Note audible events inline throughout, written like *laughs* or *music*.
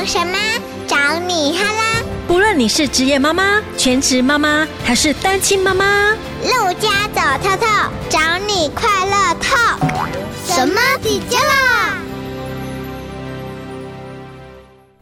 等什么？找你哈啦！不论你是职业妈妈、全职妈妈还是单亲妈妈，陆家走透透，找你快乐透。什么底加啦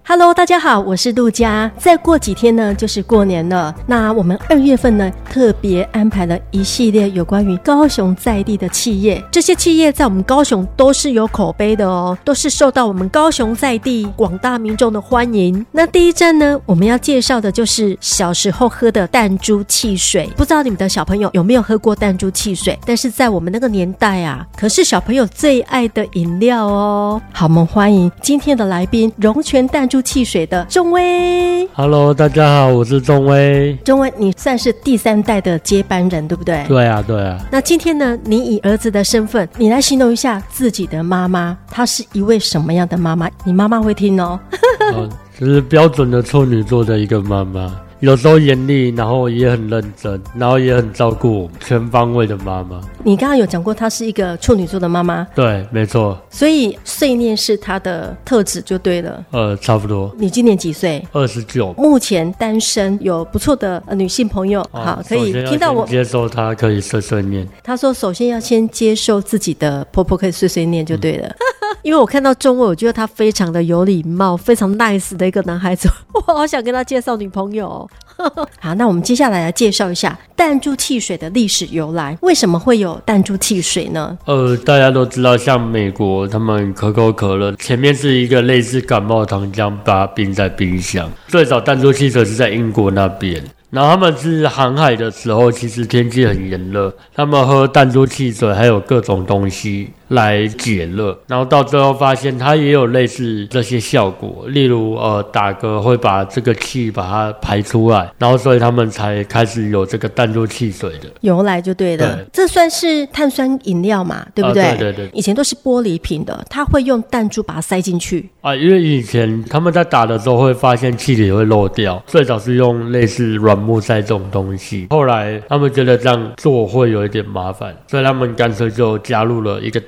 ？Hello，大家好，我是陆佳。再过几天呢，就是过年了。那我们二月份呢，特别安排了一系列有关于高雄在地的企业。这些企业在我们高雄都是有口碑的哦，都是受到我们高雄在地广大民众的欢迎。那第一站呢，我们要介绍的就是小时候喝的弹珠汽水。不知道你们的小朋友有没有喝过弹珠汽水？但是在我们那个年代啊，可是小朋友最爱的饮料哦。好，我们欢迎今天的来宾，龙泉弹珠。汽水的中威，Hello，大家好，我是中威。中威，你算是第三代的接班人，对不对？对啊，对啊。那今天呢，你以儿子的身份，你来形容一下自己的妈妈，她是一位什么样的妈妈？你妈妈会听哦。*laughs* 哦，就是标准的处女座的一个妈妈。有时候严厉，然后也很认真，然后也很照顾全方位的妈妈。你刚刚有讲过，她是一个处女座的妈妈。对，没错。所以碎念是她的特质就对了。呃，差不多。你今年几岁？二十九。目前单身，有不错的女性朋友。哦、好，可以听到我接受她可以碎碎念。她说：“首先要先接受自己的婆婆可以碎碎念就对了。嗯” *laughs* 因为我看到中文，我觉得他非常的有礼貌，非常 nice 的一个男孩子，*laughs* 我好想跟他介绍女朋友。*laughs* 好，那我们接下来来介绍一下弹珠汽水的历史由来。为什么会有弹珠汽水呢？呃，大家都知道，像美国他们可口可乐前面是一个类似感冒糖浆，把它冰在冰箱。最早弹珠汽水是在英国那边。然后他们是航海的时候，其实天气很炎热，他们喝弹珠汽水，还有各种东西来解热。然后到最后发现，它也有类似这些效果，例如呃打嗝会把这个气把它排出来，然后所以他们才开始有这个弹珠汽水的由来就对了。对，这算是碳酸饮料嘛，对不对？啊、对对对。以前都是玻璃瓶的，他会用弹珠把它塞进去啊，因为以前他们在打的时候会发现气体会漏掉，最早是用类似软。木塞这种东西，后来他们觉得这样做会有一点麻烦，所以他们干脆就加入了一个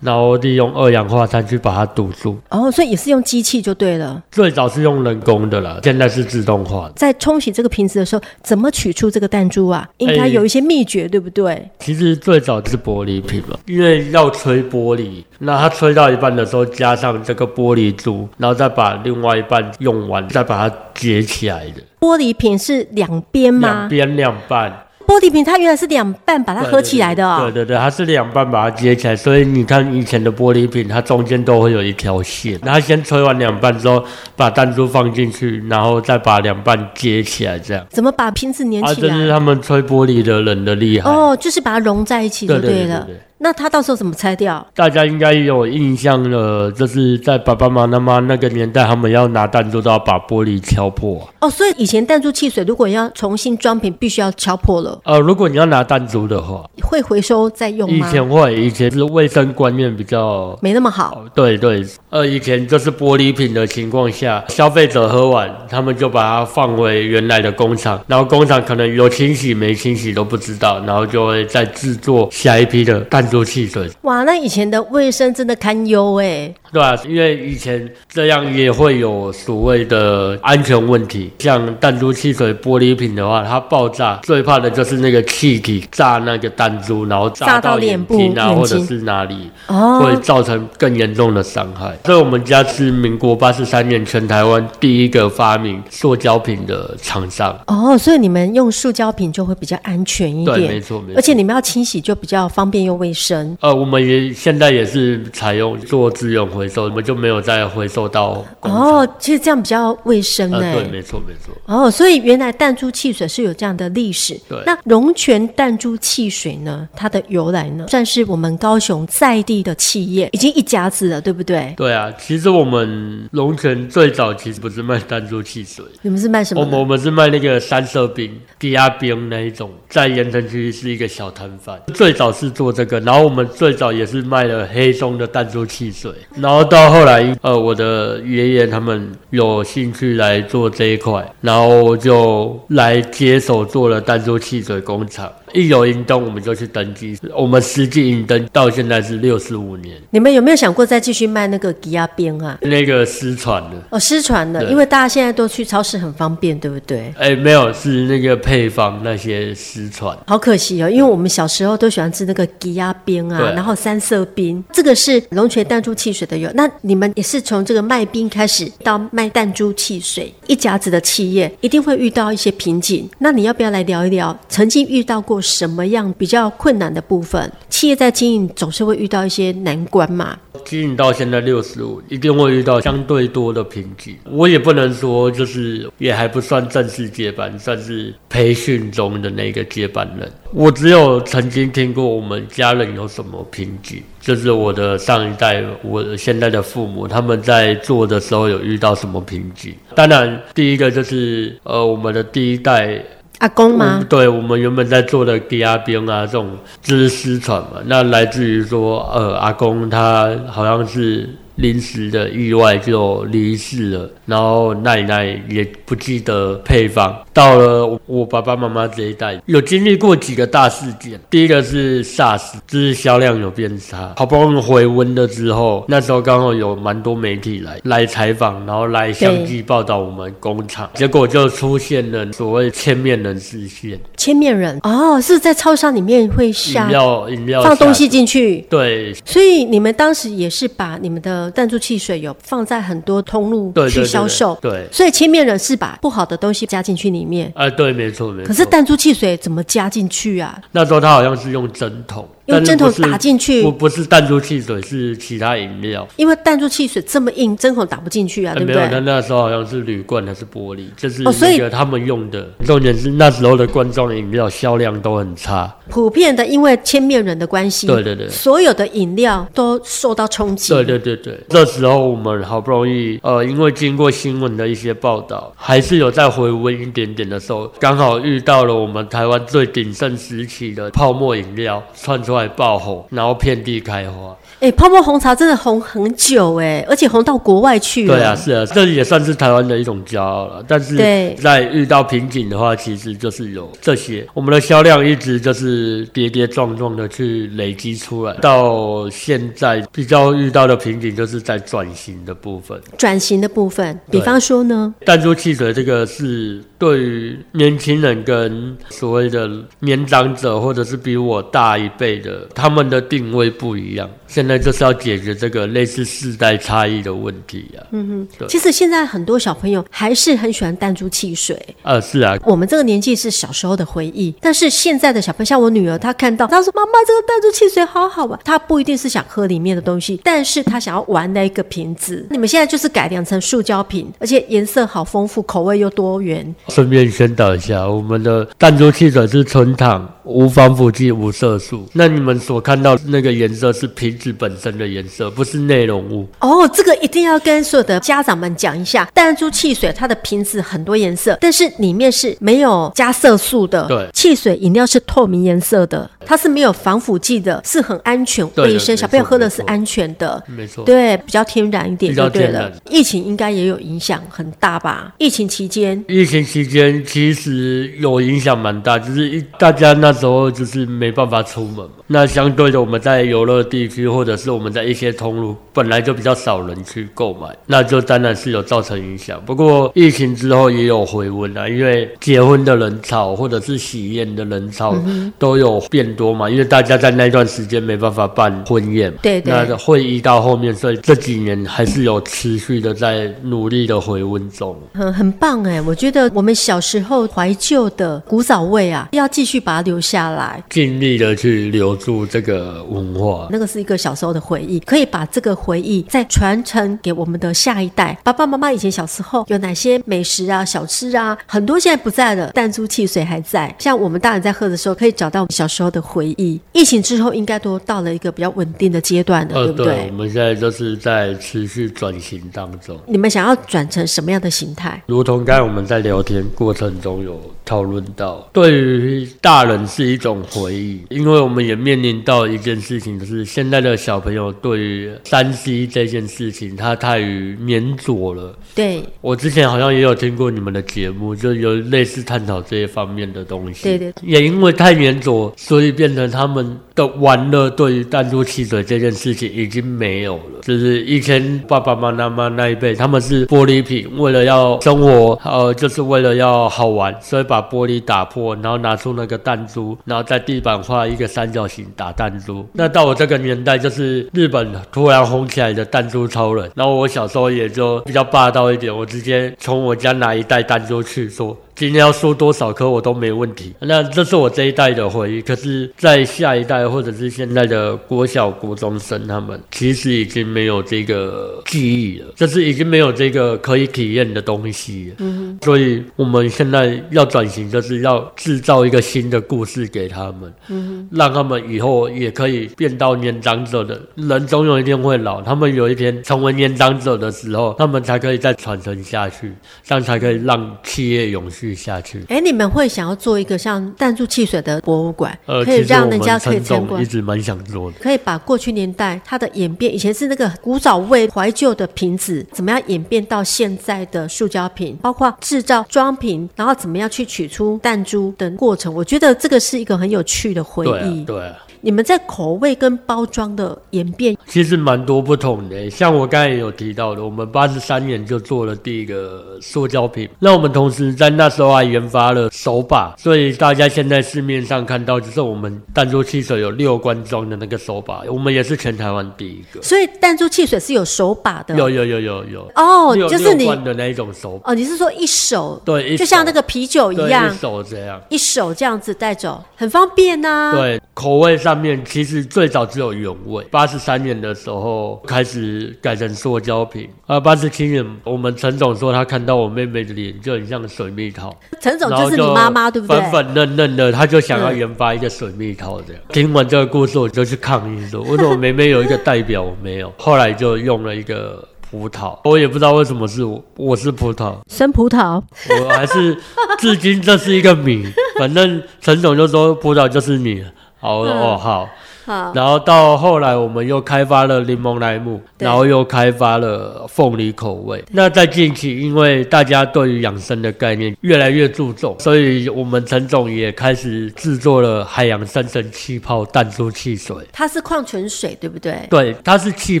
然后利用二氧化碳去把它堵住。哦，所以也是用机器就对了。最早是用人工的啦，现在是自动化的。在冲洗这个瓶子的时候，怎么取出这个弹珠啊？应该有一些秘诀，对不对？其实最早是玻璃瓶了，因为要吹玻璃，那它吹到一半的时候加上这个玻璃珠，然后再把另外一半用完，再把它结起来的。玻璃瓶是两边吗？两边两半。玻璃瓶它原来是两半把它合起来的哦。对对对，它是两半把它接起来，所以你看以前的玻璃瓶，它中间都会有一条线。然后先吹完两半之后，把弹珠放进去，然后再把两半接起来，这样。怎么把瓶子粘起来？啊，这是他们吹玻璃的人的厉害。哦，就是把它融在一起就对了。那他到时候怎么拆掉？大家应该有印象了，就是在爸爸妈妈那个年代，他们要拿弹珠都要把玻璃敲破。哦，所以以前弹珠汽水如果要重新装瓶，必须要敲破了。呃，如果你要拿弹珠的话，会回收再用吗？以前会，以前是卫生观念比较没那么好。对对，呃，以前就是玻璃瓶的情况下，消费者喝完，他们就把它放回原来的工厂，然后工厂可能有清洗没清洗都不知道，然后就会再制作下一批的弹。弹珠汽水，哇，那以前的卫生真的堪忧哎。对啊，因为以前这样也会有所谓的安全问题。像弹珠汽水玻璃瓶的话，它爆炸最怕的就是那个气体炸那个弹珠，然后炸到眼睛啊，或者是哪里，哦，会造成更严重的伤害。所以我们家是民国八十三年全台湾第一个发明塑胶瓶的厂商。哦，所以你们用塑胶瓶就会比较安全一点。对，没错没错。而且你们要清洗就比较方便又卫生。呃，我们也现在也是采用做资源回收，我们就没有再回收到。哦，其实这样比较卫生哎、呃。对，没错没错。哦，所以原来弹珠汽水是有这样的历史。对。那龙泉弹珠汽水呢？它的由来呢？算是我们高雄在地的企业，已经一家子了，对不对？对啊，其实我们龙泉最早其实不是卖弹珠汽水，你们是卖什么？我们我们是卖那个三色冰、低压冰那一种，在盐埕区是一个小摊贩，最早是做这个，然后我们。最早也是卖了黑松的弹珠汽水，然后到后来，呃，我的爷爷他们有兴趣来做这一块，然后就来接手做了弹珠汽水工厂。一有银灯我们就去登记。我们实际银灯到现在是六十五年。你们有没有想过再继续卖那个鸡鸭边啊？那个失传了哦，失传了，因为大家现在都去超市很方便，对不对？哎，没有，是那个配方那些失传。好可惜哦，因为我们小时候都喜欢吃那个鸡鸭冰啊，然后三色冰，这个是龙泉弹珠汽水的有。那你们也是从这个卖冰开始到卖弹珠汽水，一家子的企业一定会遇到一些瓶颈。那你要不要来聊一聊，曾经遇到过什么样比较困难的部分？企业在经营总是会遇到一些难关嘛。经营到现在六十五，一定会遇到相对多的瓶颈。我也不能说就是也还不算正式接班，算是培训中的那个接班人。我只有曾经听过我们家人有什么瓶颈，就是我的上一代，我现在的父母他们在做的时候有遇到什么瓶颈。当然，第一个就是呃，我们的第一代。阿公吗？对，我们原本在做的低压冰啊，这种知识传嘛，那来自于说，呃，阿公他好像是。临时的意外就离世了，然后奶奶也不记得配方。到了我爸爸妈妈这一代，有经历过几个大事件。第一个是 SARS，就是销量有变差，好不容易回温了之后，那时候刚好有蛮多媒体来来采访，然后来相继报道我们工厂，结果就出现了所谓千面人事件。千面人哦，是在超商里面会下饮料饮料放东西进去，对，所以你们当时也是把你们的。弹珠汽水有放在很多通路去销售，对，所以千面人是把不好的东西加进去里面。哎、呃，对，没错，没错。可是弹珠汽水怎么加进去啊？那时候他好像是用针筒。用针筒打进去，不不是弹珠汽水，是其他饮料。因为弹珠汽水这么硬，针孔打不进去啊，对不对？没有，那那时候好像是铝罐还是玻璃，就是那个他们用的。重点是那时候的罐装饮料销量都很差，普遍的，因为千面人的关系，对对对，所有的饮料都受到冲击。对对对对，这时候我们好不容易，呃，因为经过新闻的一些报道，还是有再回温一点点的时候，刚好遇到了我们台湾最鼎盛时期的泡沫饮料串出来爆红。然后遍地开花。哎、欸，泡沫红茶真的红很久哎，而且红到国外去了。对啊，是啊，这也算是台湾的一种骄傲了。但是在遇到瓶颈的话，其实就是有这些。我们的销量一直就是跌跌撞撞的去累积出来，到现在比较遇到的瓶颈就是在转型的部分。转型的部分，比方说呢？弹珠汽水这个是对于年轻人跟所谓的年长者，或者是比我大一辈的，他们的定位不一样。现在就是要解决这个类似世代差异的问题啊。嗯哼，对。其实现在很多小朋友还是很喜欢弹珠汽水。呃，是啊。我们这个年纪是小时候的回忆，但是现在的小朋友，像我女儿，她看到她说：“妈妈，这个弹珠汽水好好玩。”她不一定是想喝里面的东西，但是她想要玩那个瓶子。你们现在就是改良成塑胶瓶，而且颜色好丰富，口味又多元。顺便宣导一下，我们的弹珠汽水是纯糖。无防腐剂、无色素。那你们所看到那个颜色是瓶子本身的颜色，不是内容物。哦，这个一定要跟所有的家长们讲一下。弹珠汽水它的瓶子很多颜色，但是里面是没有加色素的。对，汽水饮料是透明颜色的，它是没有防腐剂的，是很安全、卫生，小朋友喝的是安全的。没错，对，比较天然一点就对了。疫情应该也有影响很大吧？疫情期间，疫情期间其实有影响蛮大，就是一大家那。时候就是没办法出门嘛，那相对的我们在游乐地区或者是我们在一些通路本来就比较少人去购买，那就当然是有造成影响。不过疫情之后也有回温啊，因为结婚的人潮或者是喜宴的人潮都有变多嘛，因为大家在那段时间没办法办婚宴，对对，那会议到后面，所以这几年还是有持续的在努力的回温中。很很棒哎，我觉得我们小时候怀旧的古早味啊，要继续把它留下来，尽力的去留住这个文化。那个是一个小时候的回忆，可以把这个回忆再传承给我们的下一代。爸爸妈妈以前小时候有哪些美食啊、小吃啊，很多现在不在了，弹珠汽水还在。像我们大人在喝的时候，可以找到我们小时候的回忆。疫情之后，应该都到了一个比较稳定的阶段了，对不对？对，我们现在就是在持续转型当中。你们想要转成什么样的形态？如同刚才我们在聊天前过程中有讨论到，对于大人是一种回忆，因为我们也面临到一件事情，就是现在的小朋友对于三 C 这件事情，他太于黏着了。对，我之前好像也有听过你们的节目，就有类似探讨这一方面的东西。对对，也因为太粘着，所以变成他们的玩乐对于弹珠汽水这件事情已经没有了。就是以前爸爸妈妈那一辈，他们是玻璃瓶，为了要生活，呃，就是为了要好玩，所以把玻璃打破，然后拿出那个弹珠，然后在地板画一个三角形打弹珠。那到我这个年代，就是日本突然红起来的弹珠超人。然后我小时候也就比较霸道一点，我直接从我家拿一袋弹珠去说。今天要输多少颗我都没问题，那这是我这一代的回忆。可是，在下一代或者是现在的国小、国中生，他们其实已经没有这个记忆了，就是已经没有这个可以体验的东西。嗯哼，所以我们现在要转型，就是要制造一个新的故事给他们，嗯哼，让他们以后也可以变到年长者的人，总有一天会老，他们有一天成为年长者的时候，他们才可以再传承下去，这样才可以让企业永续。下去，哎，你们会想要做一个像弹珠汽水的博物馆，呃，可以让人家可以参观，一直蛮想做的，可以把过去年代它的演变，以前是那个古早味怀旧的瓶子，怎么样演变到现在的塑胶瓶，包括制造装瓶，然后怎么样去取出弹珠的过程，我觉得这个是一个很有趣的回忆，对啊。对啊你们在口味跟包装的演变，其实蛮多不同的。像我刚才有提到的，我们八十三年就做了第一个塑胶瓶，那我们同时在那时候还研发了手把，所以大家现在市面上看到就是我们弹珠汽水有六罐装的那个手把，我们也是全台湾第一个。所以弹珠汽水是有手把的，有有有有有。哦，就是你的那一种手把。哦，你是说一手对，就像那个啤酒一样，一手这样，一手这样子带走，很方便呐、啊。对，口味上面其实最早只有原味。八十三年的时候开始改成塑胶瓶。啊，八十七年我们陈总说他看到我妹妹的脸就很像水蜜桃。陈总就是你妈妈对不对？粉粉嫩嫩的，他就想要研发一个水蜜桃这样。听完这个故事，我就去抗议说：为什么妹妹有一个代表，我没有？后来就用了一个葡萄，我也不知道为什么是我，我是葡萄，生葡萄。我还是至今这是一个谜。反正陈总就说葡萄就是你。好哦，好。好，然后到后来，我们又开发了柠檬莱姆，然后又开发了凤梨口味。那在近期，因为大家对于养生的概念越来越注重，所以我们陈总也开始制作了海洋深层气泡弹珠汽水。它是矿泉水，对不对？对，它是气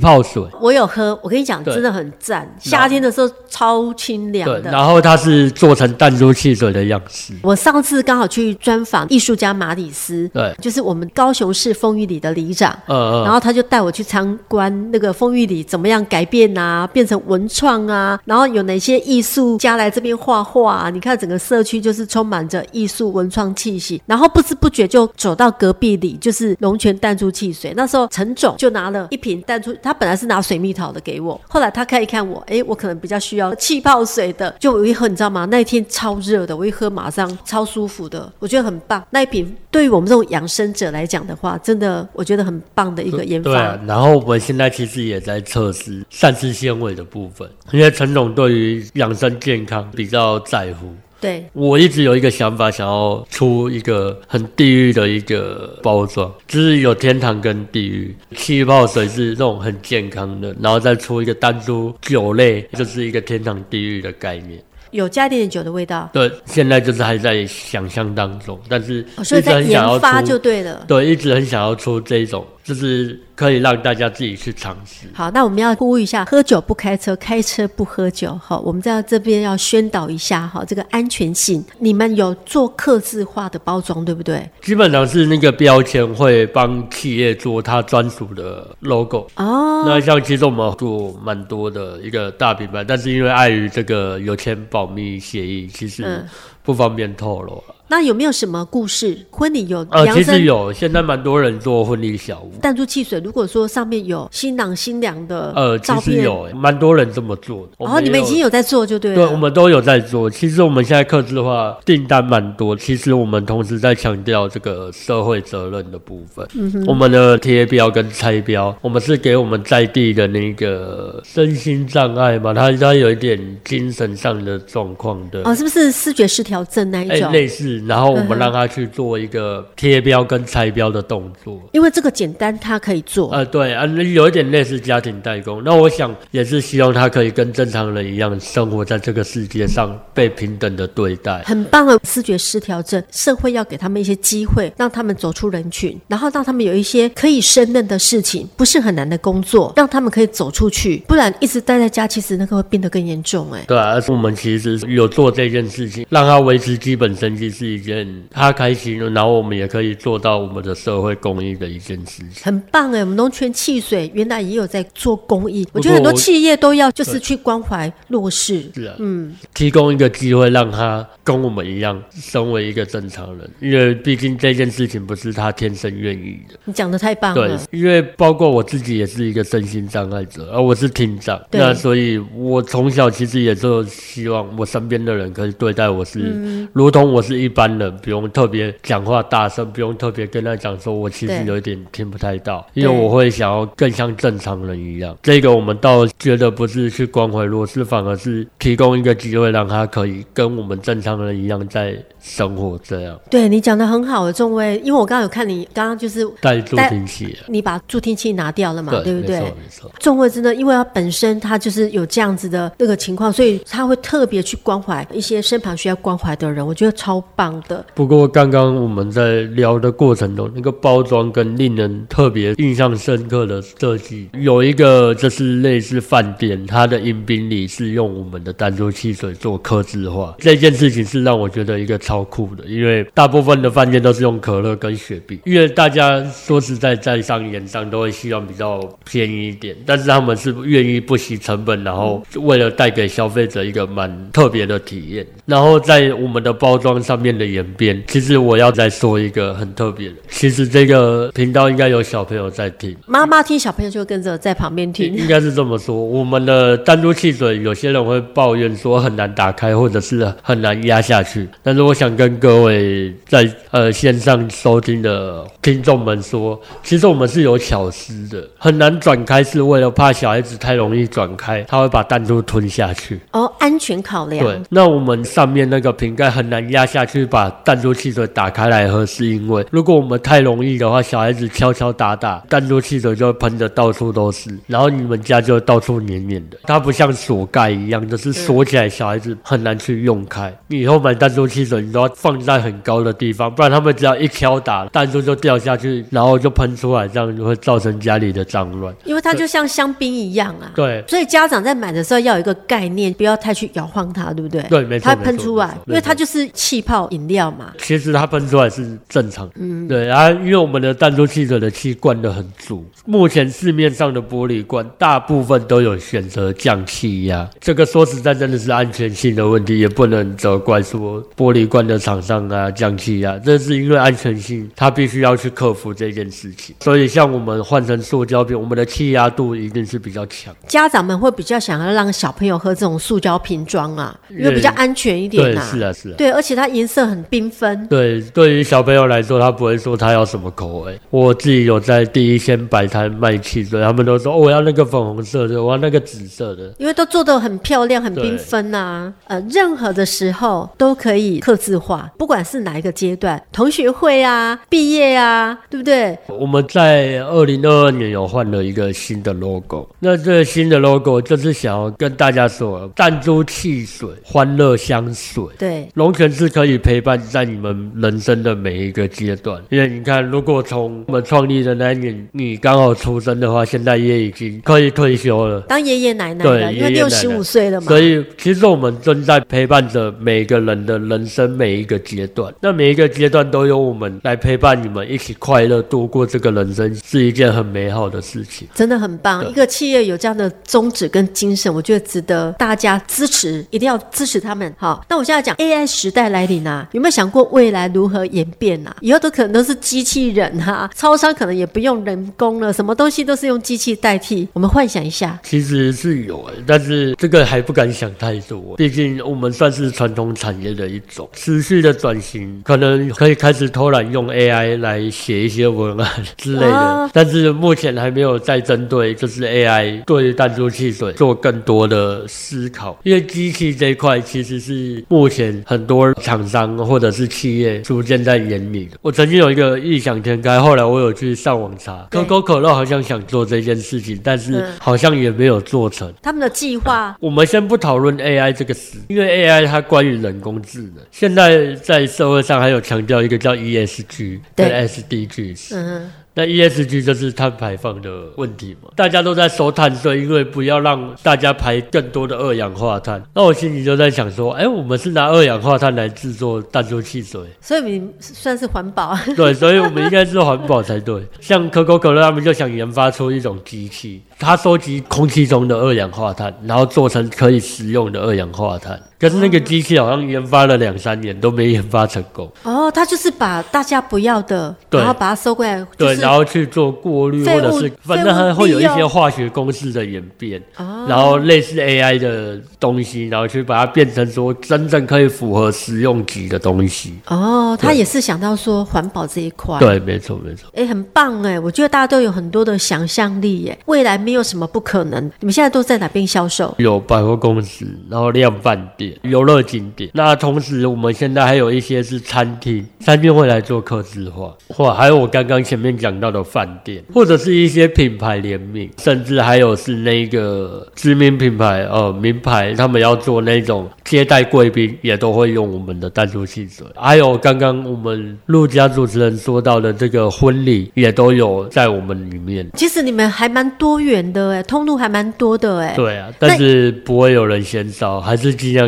泡水。我有喝，我跟你讲，真的很赞。夏天的时候超清凉的。对，然后它是做成弹珠汽水的样式。我上次刚好去专访艺术家马里斯，对，就是我们高雄市丰玉里的里长，嗯嗯，然后他就带我去参观那个风玉里怎么样改变啊，变成文创啊，然后有哪些艺术家来这边画画啊？你看整个社区就是充满着艺术文创气息，然后不知不觉就走到隔壁里，就是龙泉淡珠汽水。那时候陈总就拿了一瓶淡珠，他本来是拿水蜜桃的给我，后来他看一看我，哎，我可能比较需要气泡水的，就我一喝，你知道吗？那一天超热的，我一喝马上超舒服的，我觉得很棒。那一瓶对于我们这种养生者来讲的话，真的我觉得。很棒的一个研发。对啊，然后我们现在其实也在测试膳食纤维的部分，因为陈总对于养生健康比较在乎。对，我一直有一个想法，想要出一个很地狱的一个包装，就是有天堂跟地狱。气泡水是那种很健康的，然后再出一个单珠酒类，就是一个天堂地狱的概念。有加一点点酒的味道，对，现在就是还在想象当中，但是一直很想要出，哦，所以在研发就对了，对，一直很想要出这一种。就是可以让大家自己去尝试。好，那我们要呼吁一下：喝酒不开车，开车不喝酒。好，我们在这边要宣导一下哈，这个安全性。你们有做客制化的包装，对不对？基本上是那个标签会帮企业做它专属的 logo。哦。那像其实我们做蛮多的一个大品牌，但是因为碍于这个有签保密协议，其实不方便透露了。嗯那有没有什么故事？婚礼有呃，其实有，现在蛮多人做婚礼小屋。弹珠汽水，如果说上面有新郎新娘的呃照片，其实有，蛮多人这么做的。然后、哦、你们已经有在做，就对了。对，我们都有在做。其实我们现在客制化订单蛮多。其实我们同时在强调这个社会责任的部分。嗯哼。我们的贴标跟拆标，我们是给我们在地的那个身心障碍嘛，他他有一点精神上的状况的。哦，是不是视觉失调症那一种？欸、类似。然后我们让他去做一个贴标跟拆标的动作。因为这个简单，他可以做。呃，对啊，有一点类似家庭代工。那我想也是希望他可以跟正常人一样生活在这个世界上，被平等的对待。很棒的视觉失调症，社会要给他们一些机会，让他们走出人群，然后让他们有一些可以胜任的事情，不是很难的工作，让他们可以走出去。不然一直待在家，其实那个会变得更严重。哎，对啊，而是我们其实有做这件事情，让他维持基本生计是一件他开心的，然后我们也可以做到我们的社会公益的一件事情。很棒哎，我们龙泉汽水原来也有在做公益，我觉得很多企业都要就是去关怀弱势。是啊，嗯，提供一个机会让他跟我们一样，身为一个正常人，因为毕竟这件事情不是他天生愿意的。你讲的太棒了。对，因为包括我自己也是一个身心障碍者，而我是听障，那所以我从小其实也就希望我身边的人可以对待我是，嗯、如同我是一般人，不用特别讲话大声，不用特别跟他讲说我其实有一点听不太到，因为我会想要更像正常人一样。这个我们倒觉得不是去关怀弱势，反而是提供一个机会让他可以跟我们正常人一样在生活。这样，对你讲的很好的仲威，因为我刚刚有看你刚刚就是带助听器，你把助听器拿掉了嘛，对，对不对？没错没错。仲威真的，因为他本身他就是有这样子的那个情况，所以他会特别去关怀一些身旁需要关怀的人，我觉得超棒的。不过刚刚我们在聊的过程中，那个包装跟令人特别印象深刻的设计，有一个就是类似饭店，它的迎宾礼是用我们的弹珠汽水做客制化，这件事情是让我觉得一个超酷的，因为大部分的饭店都是用可乐跟雪碧，因为大家说实在在商言商都会希望比较便宜一点，但是他们是愿意不惜成本，然后为了带给消费者一个蛮特别的体验，然后在我们的包装上面的演变，其实我要再说一个很特别的，其实这个频道应该有小朋友在听，妈妈听，小朋友就跟着在旁边听，应该是这么说。我们的弹珠汽水，有些人会抱怨说很难打开，或者是很难压下去，但是我想跟各位在呃线上收听的听众们说，其实我们是有巧思的，很难转开，是为了怕小孩子太容易转开，他会把弹珠吞下去。哦，安全考量。对，那我们上面那个瓶盖很难压下去，把弹珠汽水打开来喝，是因为如果我们太容易的话，小孩子敲敲打打，弹珠汽水就会喷的到处都是，然后你们家就到处黏黏的。它不像锁盖一样，就是锁起来，小孩子很难去用开。你以后买弹珠汽水，你都要放在很高的地方，不然他们只要一敲打，弹珠就掉下去，然后就喷出来，这样就会造成家里的脏乱。因为它就像香槟一样啊。对。所以家长在买的时候要有一个概念，不要太去摇晃它，对不对？对，没错。它喷出来，因为它就是气泡饮料嘛。其实它喷出来是正常。嗯。对啊，因为我们的弹珠汽水的气灌的很足，目前市面上的玻璃罐大部分都有选择降气压，这个说实在真的是安全性的问题，也不能责怪说玻璃罐的厂商啊降气压，这是因为安全性，它必须要去克服这件事情。所以像我们换成塑胶瓶，我们的气压度一定是比较强。家长们会比较想要让小朋友喝这种塑胶瓶装啊，因为比较安全一点啊。对，是啊，是啊。对，而且它颜色很缤纷。对，对于小朋友来说，他不会说他要什么口味。我自己有在第一线摆摊卖汽水，他们都说，哦，我要那个粉红色的，我要那个紫色的，因为都做的很漂亮、很缤纷啊。呃，任何的时候都可以刻字化，不管是哪一个阶段，同学会啊、毕业啊，对不对？我们在二零二二年有换了一个新的 logo，那这个新的 logo 就是想要跟大家说，弹珠汽水，欢乐香水。对，龙泉是可以陪伴在你们人生的每一个阶段。因为你看，如果从我们创立的那一年你刚好出生的话，现在也已经可以退休了，当爷爷奶奶了，因为六十五岁了嘛。所以其实我们正在陪伴着每个人的人生每一个阶段。那每一个阶段都由我们来陪伴你们，一起快乐度过这个人生，是一件很美好的事情。真的很棒，一个企业有这样的宗旨跟精神，我觉得值得大家支持，一定要支持他们。好，那我现在讲 AI 时代来临啊。啊，有没有想过未来如何演变啊？以后都可能都是机器人哈、啊，超商可能也不用人工了，什么东西都是用机器代替。我们幻想一下，其实是有诶，但是这个还不敢想太多，毕竟我们算是传统产业的一种，持续的转型，可能可以开始偷懒用 AI 来写一些文案之类的，啊、但是目前还没有在针对就是 AI 对弹珠汽水做更多的思考，因为机器这一块其实是目前很多厂商或者是企业逐渐在眼里。我曾经有一个异想天开，后来我有去上网查，可口可乐好像想做这件事情，但是好像也没有做成。他们的计划，我们先不讨论 AI 这个词，因为 AI 它关于人工智能，现在在社会上还有强调一个叫 ESG 跟 SDGs。嗯。那 ESG 就是碳排放的问题嘛，大家都在收碳税，因为不要让大家排更多的二氧化碳。那我心里就在想说，哎、欸，我们是拿二氧化碳来制作弹珠汽水，所以你算是环保。*laughs* 对，所以我们应该是环保才对。像可口可乐他们就想研发出一种机器，它收集空气中的二氧化碳，然后做成可以食用的二氧化碳。可是那个机器好像研发了两三年都没研发成功。哦，他就是把大家不要的，然后把它收过来，对，然后去做过滤，或者是反正它会有一些化学公式的演变，哦、然后类似 AI 的东西，然后去把它变成说真正可以符合实用级的东西。哦，他也是想到说环保这一块。对，没错没错。哎，很棒哎，我觉得大家都有很多的想象力耶，未来没有什么不可能。你们现在都在哪边销售？有百货公司，然后量贩店。游乐景点，那同时我们现在还有一些是餐厅，餐厅会来做客制化，或还有我刚刚前面讲到的饭店，或者是一些品牌联名，甚至还有是那个知名品牌呃名牌，他们要做那种接待贵宾，也都会用我们的弹珠汽水。还有刚刚我们陆家主持人说到的这个婚礼，也都有在我们里面。其实你们还蛮多元的哎，通路还蛮多的哎。对啊，但是不会有人嫌少，还是尽量。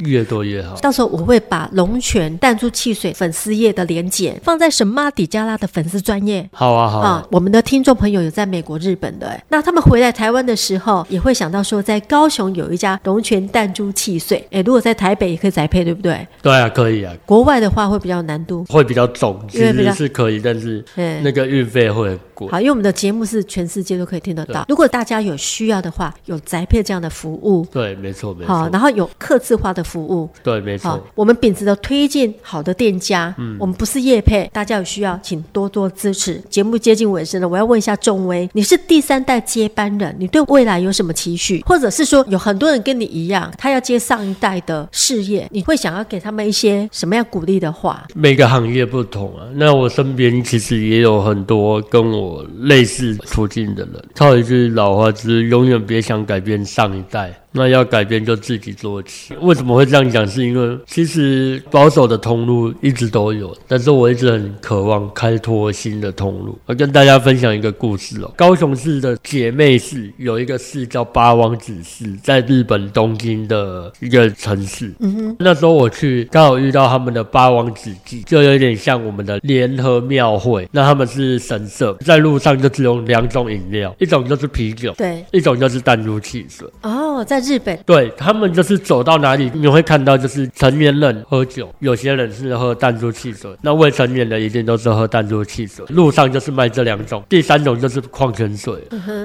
越多越好。到时候我会把龙泉弹珠汽水粉丝页的连结放在神妈底加拉的粉丝专业。好啊，好啊。啊我们的听众朋友有在美国、日本的，那他们回来台湾的时候，也会想到说，在高雄有一家龙泉弹珠汽水。哎，如果在台北也可以宅配，对不对？对啊，可以啊。国外的话会比较难度，会比较重，其实是可以，但是那个运费会很贵。好，因为我们的节目是全世界都可以听得到。如果大家有需要的话，有宅配这样的服务。对，没错，没错。好，然后有客制化的服务。对，没错。我们秉持的推荐好的店家，嗯，我们不是业配，大家有需要请多多支持。节目接近尾声了，我要问一下仲威，你是第三代接班人，你对未来有什么期许？或者是说有很多人跟你一样，他要接上一代的事业，你会想要给他们一些什么样鼓励的话？每个行业不同啊，那我身边其实也有很多跟我类似处境的人。套一句老话，就是永远别想改变上一代。那要改变就自己做起。为什么会这样讲？是因为其实保守的通路一直都有，但是我一直很渴望开拓新的通路。我跟大家分享一个故事哦。高雄市的姐妹市有一个市叫八王子市，在日本东京的一个城市。嗯哼。那时候我去，刚好遇到他们的八王子祭，就有点像我们的联合庙会。那他们是神社，在路上就只有两种饮料，一种就是啤酒，对，一种就是弹珠汽水。哦，在。日本对他们就是走到哪里，你会看到就是成年人喝酒，有些人是喝弹珠汽水，那未成年人一定都是喝弹珠汽水。路上就是卖这两种，第三种就是矿泉水。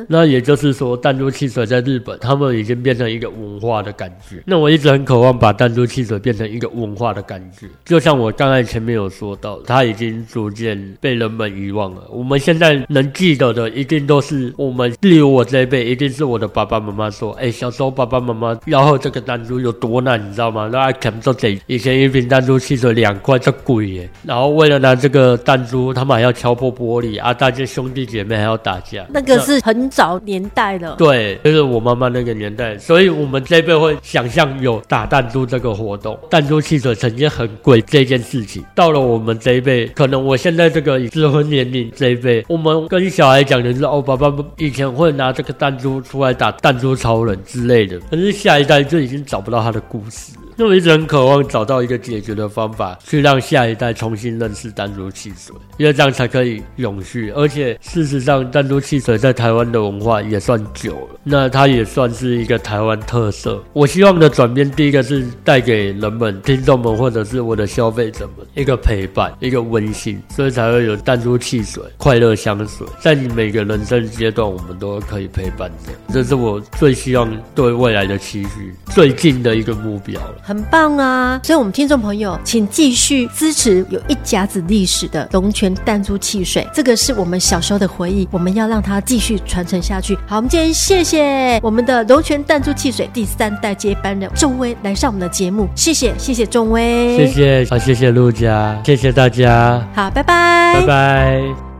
那也就是说，弹珠汽水在日本，他们已经变成一个文化的感觉。那我一直很渴望把弹珠汽水变成一个文化的感觉，就像我刚才前面有说到，它已经逐渐被人们遗忘了。我们现在能记得的，一定都是我们，例如我这一辈，一定是我的爸爸妈妈说，哎，小时候爸。爸爸妈妈要喝这个弹珠有多难，你知道吗？那他们说这以前一瓶弹珠汽水两块，这贵耶。然后为了拿这个弹珠，他们还要敲破玻璃啊！大家兄弟姐妹还要打架。那个是很早年代的，对，就是我妈妈那个年代。所以我们这一辈会想象有打弹珠这个活动，弹珠汽水曾经很贵这件事情。到了我们这一辈，可能我现在这个适婚年龄这一辈，我们跟小孩讲的是哦，爸爸以前会拿这个弹珠出来打弹珠超人之类的。可是下一代就已经找不到他的故事。那我一直很渴望找到一个解决的方法，去让下一代重新认识弹珠汽水，因为这样才可以永续。而且事实上，弹珠汽水在台湾的文化也算久了，那它也算是一个台湾特色。我希望的转变，第一个是带给人们、听众们或者是我的消费者们一个陪伴，一个温馨，所以才会有弹珠汽水、快乐香水，在你每个人生阶段，我们都可以陪伴着。这是我最希望对未来的期许，最近的一个目标了。很棒啊！所以，我们听众朋友，请继续支持有一甲子历史的龙泉弹珠汽水，这个是我们小时候的回忆，我们要让它继续传承下去。好，我们今天谢谢我们的龙泉弹珠汽水第三代接班人仲威来上我们的节目，谢谢，谢谢仲威，谢谢，好，谢谢陆家，谢谢大家，好，拜拜，拜拜。